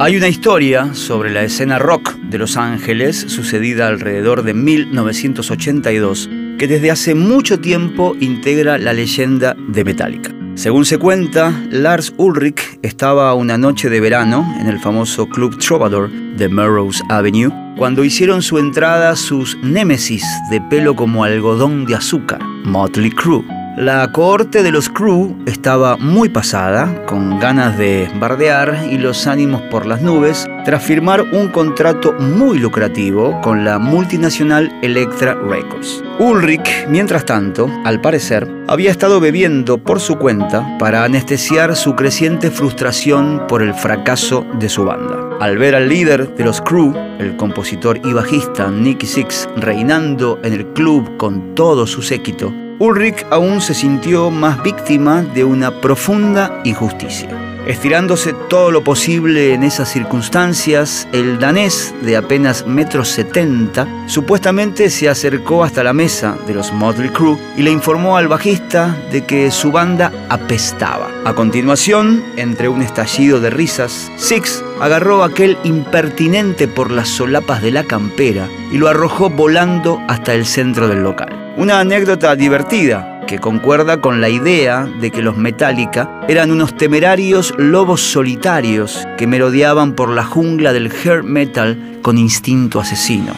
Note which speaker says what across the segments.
Speaker 1: Hay una historia sobre la escena rock de Los Ángeles sucedida alrededor de 1982 que desde hace mucho tiempo integra la leyenda de Metallica. Según se cuenta, Lars Ulrich estaba una noche de verano en el famoso Club Trovador de Melrose Avenue cuando hicieron su entrada sus némesis de pelo como algodón de azúcar, Motley Crue. La cohorte de los crew estaba muy pasada, con ganas de bardear y los ánimos por las nubes, tras firmar un contrato muy lucrativo con la multinacional Electra Records. Ulrich, mientras tanto, al parecer, había estado bebiendo por su cuenta para anestesiar su creciente frustración por el fracaso de su banda. Al ver al líder de los crew, el compositor y bajista Nicky Six, reinando en el club con todo su séquito, Ulrich aún se sintió más víctima de una profunda injusticia. Estirándose todo lo posible en esas circunstancias, el danés de apenas metro setenta supuestamente se acercó hasta la mesa de los Motley Crue y le informó al bajista de que su banda apestaba. A continuación, entre un estallido de risas, Six agarró a aquel impertinente por las solapas de la campera y lo arrojó volando hasta el centro del local. Una anécdota divertida que concuerda con la idea de que los Metallica eran unos temerarios lobos solitarios que merodeaban por la jungla del hair metal con instinto asesino.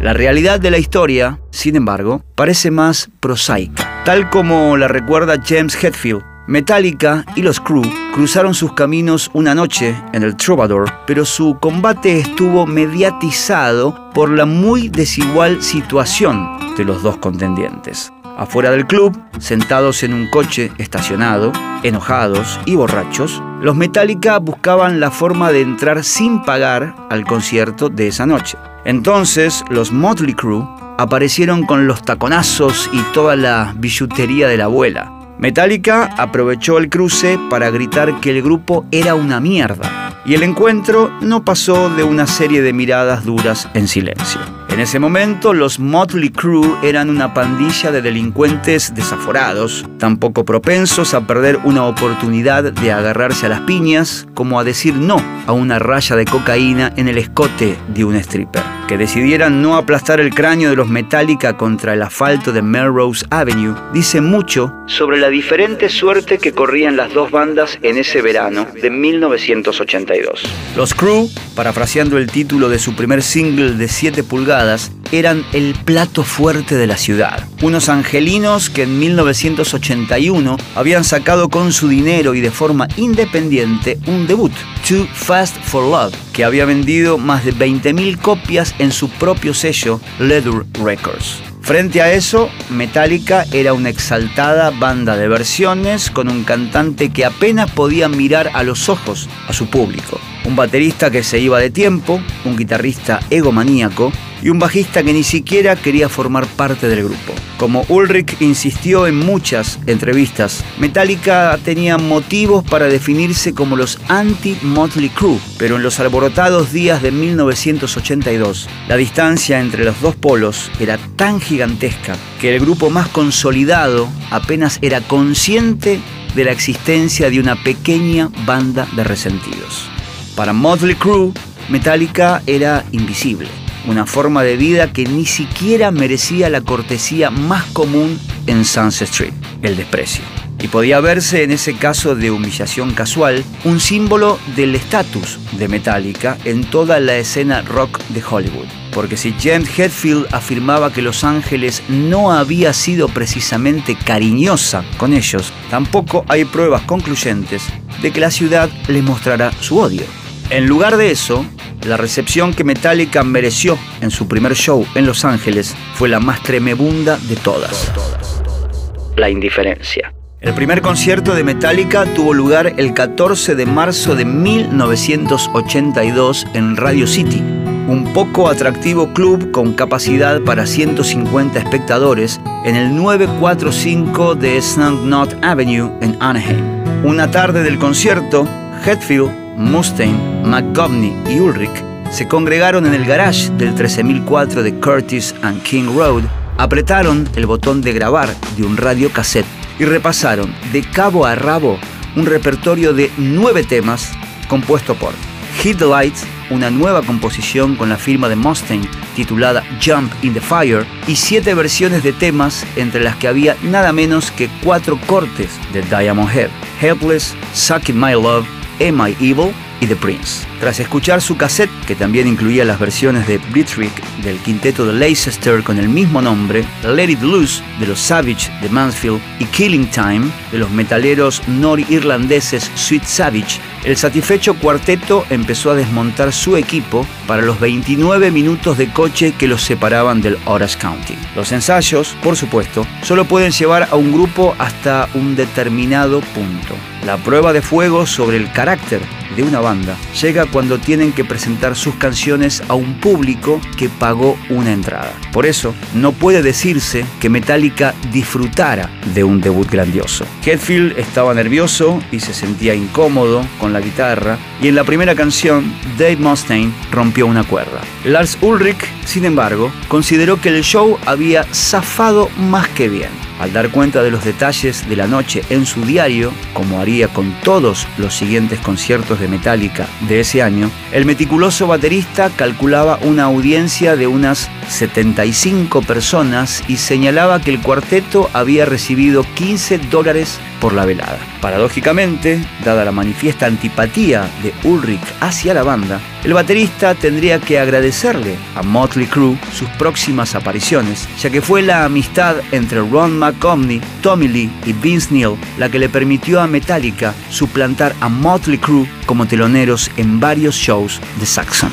Speaker 1: La realidad de la historia, sin embargo, parece más prosaica. Tal como la recuerda James Hetfield, Metallica y los Crew cruzaron sus caminos una noche en el Troubadour, pero su combate estuvo mediatizado por la muy desigual situación de los dos contendientes. Afuera del club, sentados en un coche estacionado, enojados y borrachos, los Metallica buscaban la forma de entrar sin pagar al concierto de esa noche. Entonces, los Motley Crue aparecieron con los taconazos y toda la billutería de la abuela. Metallica aprovechó el cruce para gritar que el grupo era una mierda, y el encuentro no pasó de una serie de miradas duras en silencio. En ese momento, los Motley Crue eran una pandilla de delincuentes desaforados, tan poco propensos a perder una oportunidad de agarrarse a las piñas como a decir no a una raya de cocaína en el escote de un stripper. Que decidieran no aplastar el cráneo de los Metallica contra el asfalto de Melrose Avenue dice mucho sobre la diferente suerte que corrían las dos bandas en ese verano de 1982. Los Crue, parafraseando el título de su primer single de 7 pulgadas, eran el plato fuerte de la ciudad. Unos angelinos que en 1981 habían sacado con su dinero y de forma independiente un debut, Too Fast for Love, que había vendido más de 20.000 copias en su propio sello Leather Records. Frente a eso, Metallica era una exaltada banda de versiones con un cantante que apenas podía mirar a los ojos a su público. Un baterista que se iba de tiempo, un guitarrista egomaníaco y un bajista que ni siquiera quería formar parte del grupo. Como Ulrich insistió en muchas entrevistas, Metallica tenía motivos para definirse como los anti-Motley Crue, pero en los alborotados días de 1982, la distancia entre los dos polos era tan gigantesca que el grupo más consolidado apenas era consciente de la existencia de una pequeña banda de resentidos. Para Motley Crue, Metallica era invisible una forma de vida que ni siquiera merecía la cortesía más común en Sunset Street, el desprecio. Y podía verse en ese caso de humillación casual un símbolo del estatus de Metallica en toda la escena rock de Hollywood. Porque si James Hetfield afirmaba que Los Ángeles no había sido precisamente cariñosa con ellos, tampoco hay pruebas concluyentes de que la ciudad les mostrara su odio. En lugar de eso, la recepción que Metallica mereció en su primer show en Los Ángeles fue la más tremebunda de todas. La indiferencia. El primer concierto de Metallica tuvo lugar el 14 de marzo de 1982 en Radio City, un poco atractivo club con capacidad para 150 espectadores en el 945 de St. Knot Avenue en Anaheim. Una tarde del concierto, Hetfield, Mustaine, McGovney y Ulrich se congregaron en el garage del 13004 de Curtis and King Road, apretaron el botón de grabar de un radio cassette y repasaron de cabo a rabo un repertorio de nueve temas compuesto por Hit the Lights, una nueva composición con la firma de Mustaine titulada Jump in the Fire, y siete versiones de temas entre las que había nada menos que cuatro cortes de Diamond Head, Helpless, Sucking My Love, Am I Evil y The Prince. Tras escuchar su cassette, que también incluía las versiones de Blitzkrieg del quinteto de Leicester con el mismo nombre, Let It Loose de los Savage de Mansfield y Killing Time de los metaleros nori-irlandeses Sweet Savage, el satisfecho cuarteto empezó a desmontar su equipo para los 29 minutos de coche que los separaban del Orange County. Los ensayos, por supuesto, solo pueden llevar a un grupo hasta un determinado punto. La prueba de fuego sobre el carácter de una banda llega cuando tienen que presentar sus canciones a un público que pagó una entrada. Por eso, no puede decirse que Metallica disfrutara de un debut grandioso. Hetfield estaba nervioso y se sentía incómodo la guitarra, y en la primera canción, Dave Mustaine rompió una cuerda. Lars Ulrich, sin embargo, consideró que el show había zafado más que bien. Al dar cuenta de los detalles de la noche en su diario, como haría con todos los siguientes conciertos de Metallica de ese año, el meticuloso baterista calculaba una audiencia de unas 75 personas y señalaba que el cuarteto había recibido 15 dólares por la velada. Paradójicamente, dada la manifiesta antipatía de Ulrich hacia la banda, el baterista tendría que agradecerle a Motley Crue sus próximas apariciones, ya que fue la amistad entre Ron McComney, Tommy Lee y Vince Neil la que le permitió a Metallica suplantar a Motley Crue como teloneros en varios shows de Saxon.